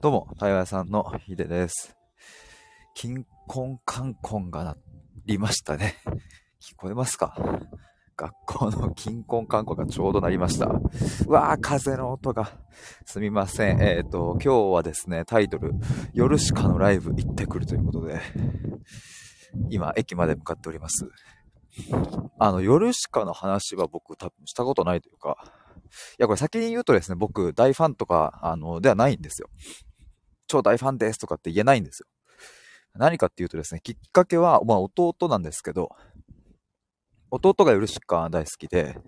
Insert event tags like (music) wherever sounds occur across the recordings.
どうも、台湾屋さんのヒデです。金婚観婚がなりましたね。聞こえますか？学校の金婚観婚がちょうどなりました。うわー、風の音が。すみません。えっ、と、今日はですね、タイトル、夜しかのライブ行ってくるということで、今、駅まで向かっております。あの、夜しかの話は僕多分したことないというか、いや、これ先に言うとですね、僕、大ファンとか、あの、ではないんですよ。超大ファンですとかって言えないんですよ。何かっていうとですね、きっかけは、まあ、弟なんですけど、弟がヨルシカ大好きで、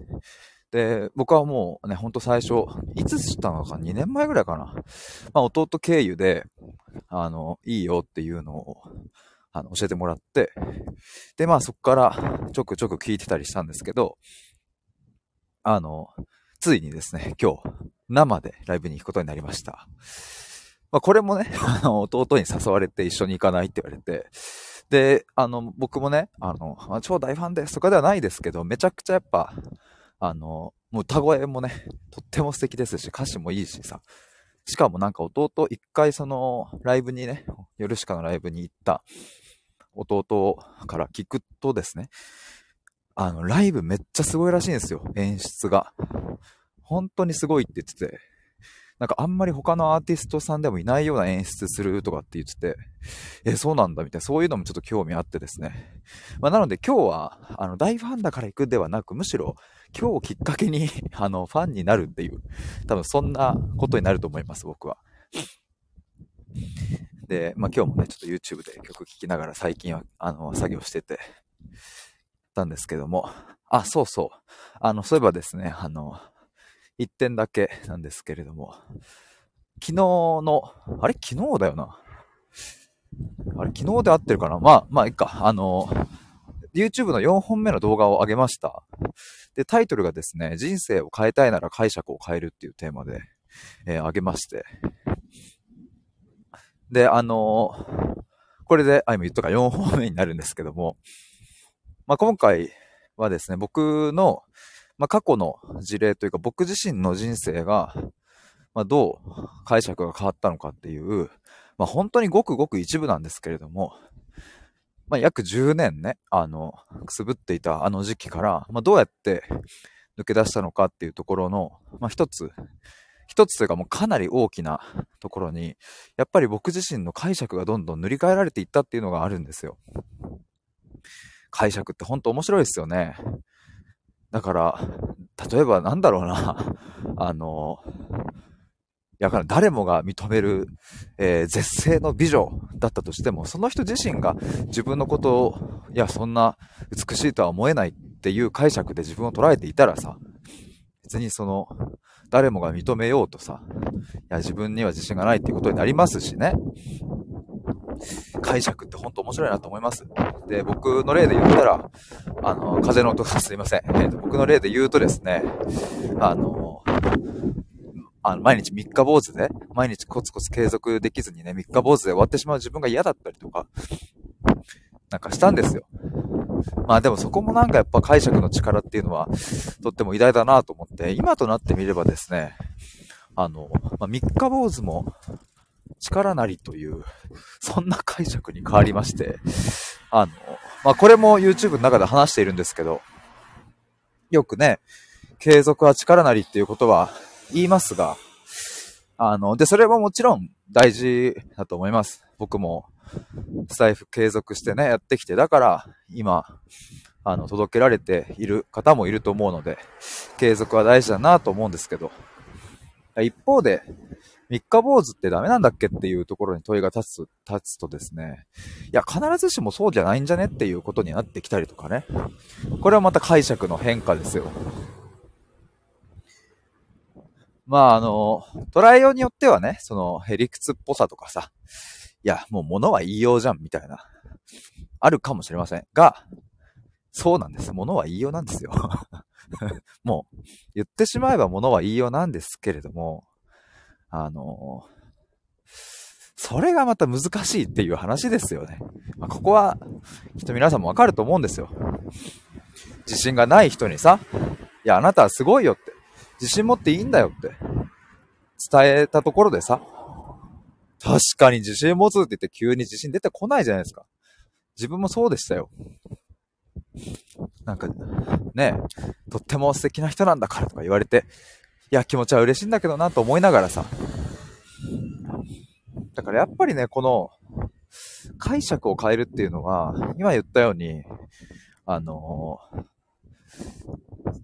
で、僕はもうね、ほんと最初、いつ知ったのか、2年前ぐらいかな。まあ、弟経由で、あの、いいよっていうのを、あの、教えてもらって、で、まあ、そこからちょくちょく聞いてたりしたんですけど、あの、ついにですね、今日、生でライブに行くことになりました。まあ、これもね、(laughs) あの、弟に誘われて一緒に行かないって言われて、で、あの、僕もね、あの、超大ファンですとかではないですけど、めちゃくちゃやっぱ、あの、もう歌声もね、とっても素敵ですし、歌詞もいいしさ、しかもなんか弟、一回その、ライブにね、夜しかのライブに行った弟から聞くとですね、あの、ライブめっちゃすごいらしいんですよ、演出が。本当にすごいって言ってて、なんかあんまり他のアーティストさんでもいないような演出するとかって言ってて、え、そうなんだみたいな、そういうのもちょっと興味あってですね。まあ、なので今日は、あの、大ファンだから行くではなく、むしろ今日をきっかけに、(laughs) あの、ファンになるっていう、多分そんなことになると思います、僕は。で、まあ、今日もね、ちょっと YouTube で曲聴きながら最近は、あの、作業してて、たんですけども、あ、そうそう。あの、そういえばですね、あの、一点だけなんですけれども、昨日の、あれ？昨日だよな。あれ？昨日で合ってるかな？まあ、まあ、いいか。あの、YouTube の4本目の動画を上げました。で、タイトルがですね、人生を変えたいなら解釈を変えるっていうテーマで、えー上げまして。で、あのこれで、あ、今言ったか4本目になるんですけども、まあ、今回はですね、僕の、まあ、過去の事例というか、僕自身の人生が、まあ、どう解釈が変わったのかっていう、まあ、本当にごくごく一部なんですけれども、まあ、約10年ね、あの、くすぶっていたあの時期から、まあ、どうやって抜け出したのかっていうところの、まあ、一つ、一つというかもうかなり大きなところに、やっぱり僕自身の解釈がどんどん塗り替えられていったっていうのがあるんですよ。解釈って本当面白いですよね。だから、例えばなんだろうな、(laughs) あの、や、から誰もが認める、えー絶世の美女だったとしても、その人自身が自分のことを、いや、そんな美しいとは思えないっていう解釈で自分を捉えていたらさ、別にその、誰もが認めようとさ、いや、自分には自信がないっていうことになりますしね。解釈って本当面白いなと思います。で、僕の例で言ったら、あの、風の音がすいません。えーと僕の例で言うとですね、あの、あの毎日三日坊主で、毎日コツコツ継続できずにね、三日坊主で終わってしまう自分が嫌だったりとか、なんかしたんですよ。まあでもそこもなんかやっぱ解釈の力っていうのは、とっても偉大だなと思って、今となってみればですね、あの、まあ、三日坊主も力なりという、そんな解釈に変わりまして、あの、まあこれも YouTube の中で話しているんですけど、よくね、継続は力なりっていうことは言いますが、あの、で、それももちろん大事だと思います。僕も、スタイフ継続してね、やってきて、だから、今、あの、届けられている方もいると思うので、継続は大事だなと思うんですけど、一方で、三日坊主ってダメなんだっけっていうところに問いが立つ、立つとですね、いや、必ずしもそうじゃないんじゃねっていうことになってきたりとかね。これはまた解釈の変化ですよ。まあ、あの、捉えようによってはね、その、へりくつっぽさとかさ、いや、もう物は言いようじゃん、みたいな、あるかもしれません。が、そうなんです。物は言いようなんですよ。(laughs) もう、言ってしまえば物は言いようなんですけれども、あの、それがまた難しいっていう話ですよね。まあ、ここは、きっと皆さんもわかると思うんですよ。自信がない人にさ、いや、あなたはすごいよって、自信持っていいんだよって、伝えたところでさ、確かに自信持つって言って急に自信出てこないじゃないですか。自分もそうでしたよ。なんか、ね、とっても素敵な人なんだからとか言われて、いや、気持ちは嬉しいんだけどなと思いながらさ。だからやっぱりね、この、解釈を変えるっていうのは、今言ったように、あのー、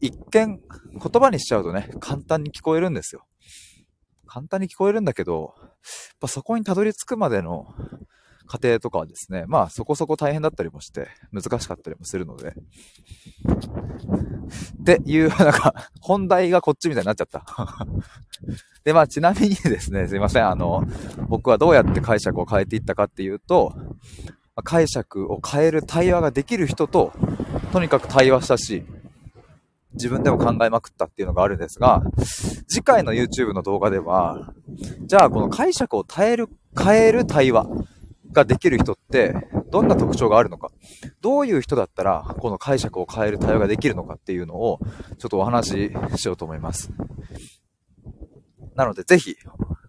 一見、言葉にしちゃうとね、簡単に聞こえるんですよ。簡単に聞こえるんだけど、やっぱそこにたどり着くまでの過程とかはですね、まあそこそこ大変だったりもして、難しかったりもするので。っていう、なんか、本題がこっちみたいになっちゃった。(laughs) で、まあちなみにですね、すいません、あの、僕はどうやって解釈を変えていったかっていうと、解釈を変える対話ができる人と、とにかく対話したし、自分でも考えまくったっていうのがあるんですが、次回の YouTube の動画では、じゃあこの解釈を変える、変える対話ができる人って、どんな特徴があるのか、どういう人だったら、この解釈を変える対話ができるのかっていうのを、ちょっとお話ししようと思います。なので、ぜひ、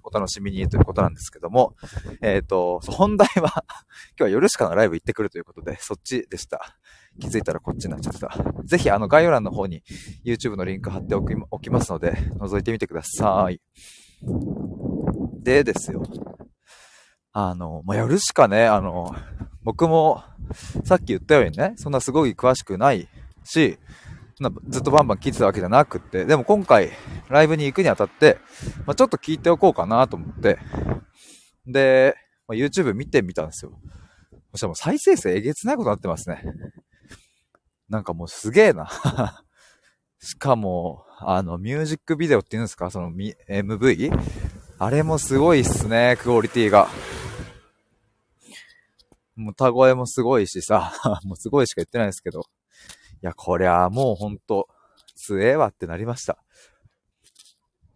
お楽しみにということなんですけども、えっ、ー、と、本題は (laughs) 今日は夜しかのライブ行ってくるということで、そっちでした。気づいたらこっちになっちゃってた。ぜひ、あの、概要欄の方に YouTube のリンク貼っておきおきますので、覗いてみてください。でですよ。あの、まあ、やるしかね、あの、僕も、さっき言ったようにね、そんなすごい詳しくないし、なずっとバンバン聞いてたわけじゃなくって、でも今回、ライブに行くにあたって、まあ、ちょっと聞いておこうかなと思って、で、まあ、YouTube 見てみたんですよ。そしたらもう再生数えげつないことになってますね。なんかもうすげえな。(laughs) しかも、あの、ミュージックビデオっていうんですか？その MV? あれもすごいっすね、クオリティが。もう歌声もすごいしさ、(laughs) もうすごいしか言ってないですけど。いや、こりゃあもうほんと、強えわってなりました。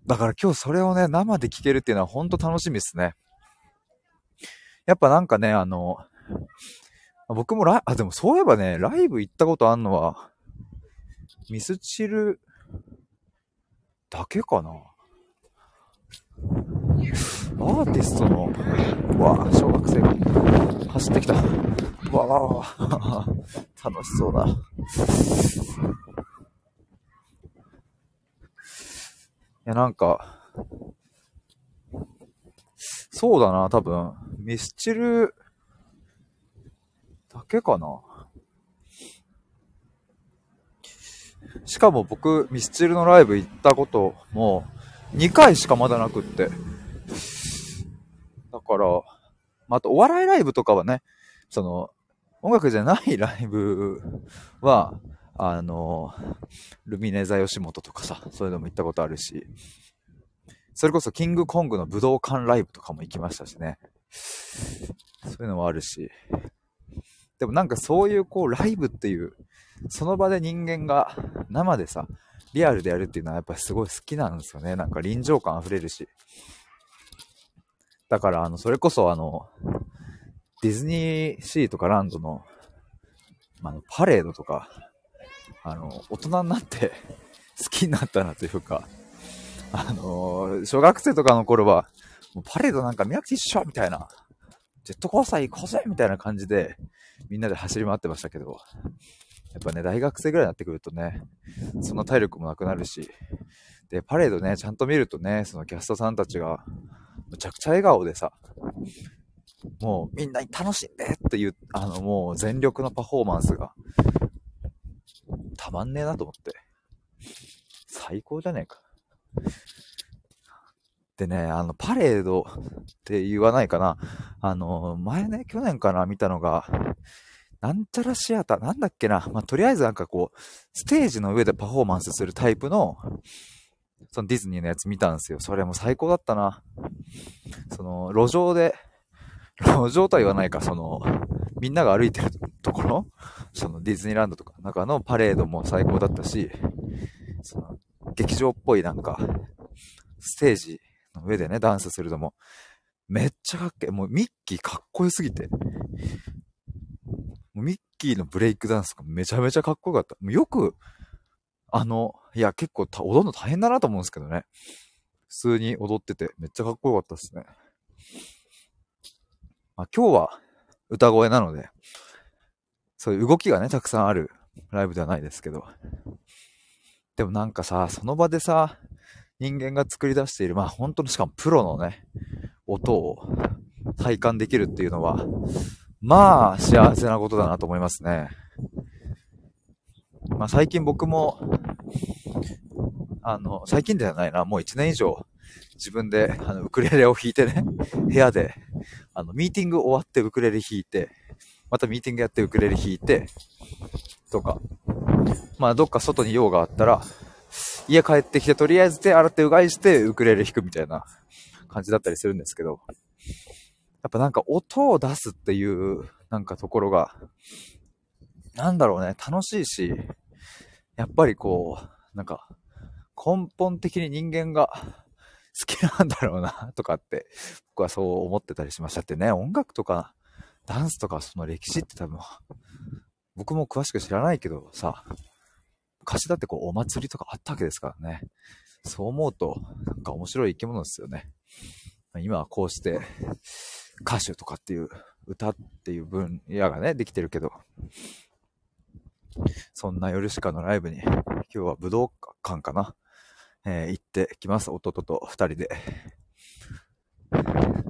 だから今日それをね、生で聴けるっていうのはほんと楽しみですね。やっぱなんかね、あの、僕もラあ、でもそういえばね、ライブ行ったことあんのは、ミスチルだけかな。アーティストの、うわ小学生が走ってきた。うわわわ楽しそうだ。いや、なんか、そうだな、多分、ミスチルだけかな。しかも僕、ミスチルのライブ行ったことも2回しかまだなくって。から、まあ、あとお笑いライブとかはね、その、音楽じゃないライブは、あの、ルミネ座吉本とかさ、そういうのも行ったことあるし、それこそキングコングの武道館ライブとかも行きましたしね。そういうのもあるし。でもなんかそういうこうライブっていう、その場で人間が生でさ、リアルでやるっていうのはやっぱりすごい好きなんですよね。なんか臨場感溢れるし。だから、あの、それこそあの、ディズニーシーとかランドの、あの、パレードとか、あの、大人になって (laughs) 好きになったなというか、あの、小学生とかの頃は、もうパレードなんか見なくて一緒みたいな、ジェットコースター行こうぜみたいな感じで、みんなで走り回ってましたけど、やっぱね、大学生ぐらいになってくるとね、そんな体力もなくなるし、で、パレードね、ちゃんと見るとね、そのキャストさんたちが、むちゃくちゃ笑顔でさ、もうみんなに楽しんでっていう、あのもう全力のパフォーマンスが、たまんねえなと思って。最高じゃねえか。でね、あの、パレードって言わないかな。あの、前ね、去年かな、見たのが、なんちゃらシアター、なんだっけな。まあ、とりあえずなんかこう、ステージの上でパフォーマンスするタイプの、そのディズニーのやつ見たんですよ。それも最高だったな。その、路上で、路上とは言わないか、その、みんなが歩いてるところ、そのディズニーランドとか中のパレードも最高だったし、その、劇場っぽいなんか、ステージの上でね、ダンスするのも、めっちゃかっけえ。もうミッキーかっこよすぎて。ミッキーのブレイクダンスがめちゃめちゃかっこよかった。もうよく、あの、いや、結構踊るの大変だなと思うんですけどね。普通に踊ってて、めっちゃかっこよかったですね。まあ、今日は歌声なので、そういう動きがね、たくさんあるライブではないですけど。でもなんかさ、その場でさ、人間が作り出している、まあ本当のしかもプロのね、音を体感できるっていうのは、まあ幸せなことだなと思いますね。まあ最近僕も、あの、最近ではないな、もう1年以上自分であのウクレレを弾いてね、部屋で、あの、ミーティング終わってウクレレ弾いて、またミーティングやってウクレレ弾いて、とか、まあどっか外に用があったら、家帰ってきてとりあえず手洗ってうがいしてウクレレ弾くみたいな感じだったりするんですけど、やっぱなんか音を出すっていうなんかところが、なんだろうね、楽しいし、やっぱりこう、なんか根本的に人間が (laughs) 好きなんだろうな、とかって、僕はそう思ってたりしましたってね、音楽とかダンスとかその歴史って多分、僕も詳しく知らないけどさ、昔だってこうお祭りとかあったわけですからね。そう思うと、なんか面白い生き物ですよね。今はこうして歌手とかっていう歌っていう分野がね、できてるけど、そんな夜しかのライブに、今日は武道館かな、えー、行ってきます。弟と二人で。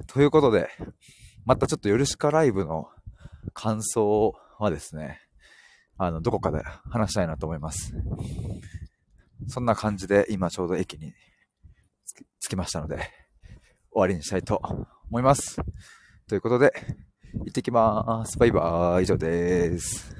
ということで、またちょっとヨルシカライブの感想はですね、あの、どこかで話したいなと思います。そんな感じで今ちょうど駅に着きましたので、終わりにしたいと思います。ということで、行ってきます。バイバーイ。以上です。